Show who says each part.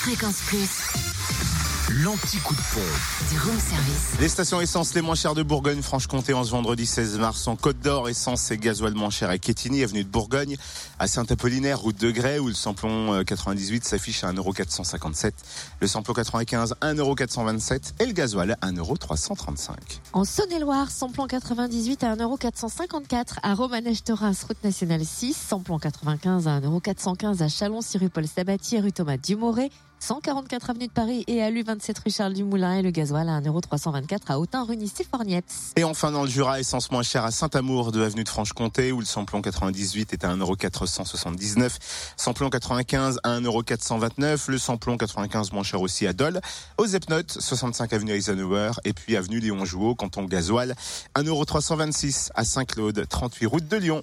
Speaker 1: Fréquence Plus.
Speaker 2: L'anti-coup de pompe.
Speaker 1: Du room service.
Speaker 3: Les stations essence les moins chères de Bourgogne-Franche-Comté en ce vendredi 16 mars en Côte d'Or, essence et gasoil moins cher à Quétigny, avenue de Bourgogne, à Saint-Apollinaire, route de Grès, où le samplon 98 s'affiche à 1,457€, le samplon 95 1,427€ et le gasoil à 1,335€.
Speaker 4: En Saône-et-Loire, samplon 98 à 1,454€ à Romanèche-Thorens, route nationale 6, samplon 95 à 1,415€ à Chalon-sur-rue Paul Sabatier, rue Thomas Dumoré, 144 avenue de Paris et à l'U27 rue Charles Dumoulin et le gasoil à 1,324€ à Autun rue Nice-Fornieps.
Speaker 3: Et enfin dans le Jura, essence moins chère à Saint-Amour de avenue de Franche-Comté où le samplon 98 est à 1,479€, samplon 95 à 1,429€, le samplon 95 moins cher aussi à Dole, aux Epnotes, 65 avenue Eisenhower et puis avenue Léon Jouot, canton gasoil, 1,326€ à Saint-Claude, 38 route de Lyon.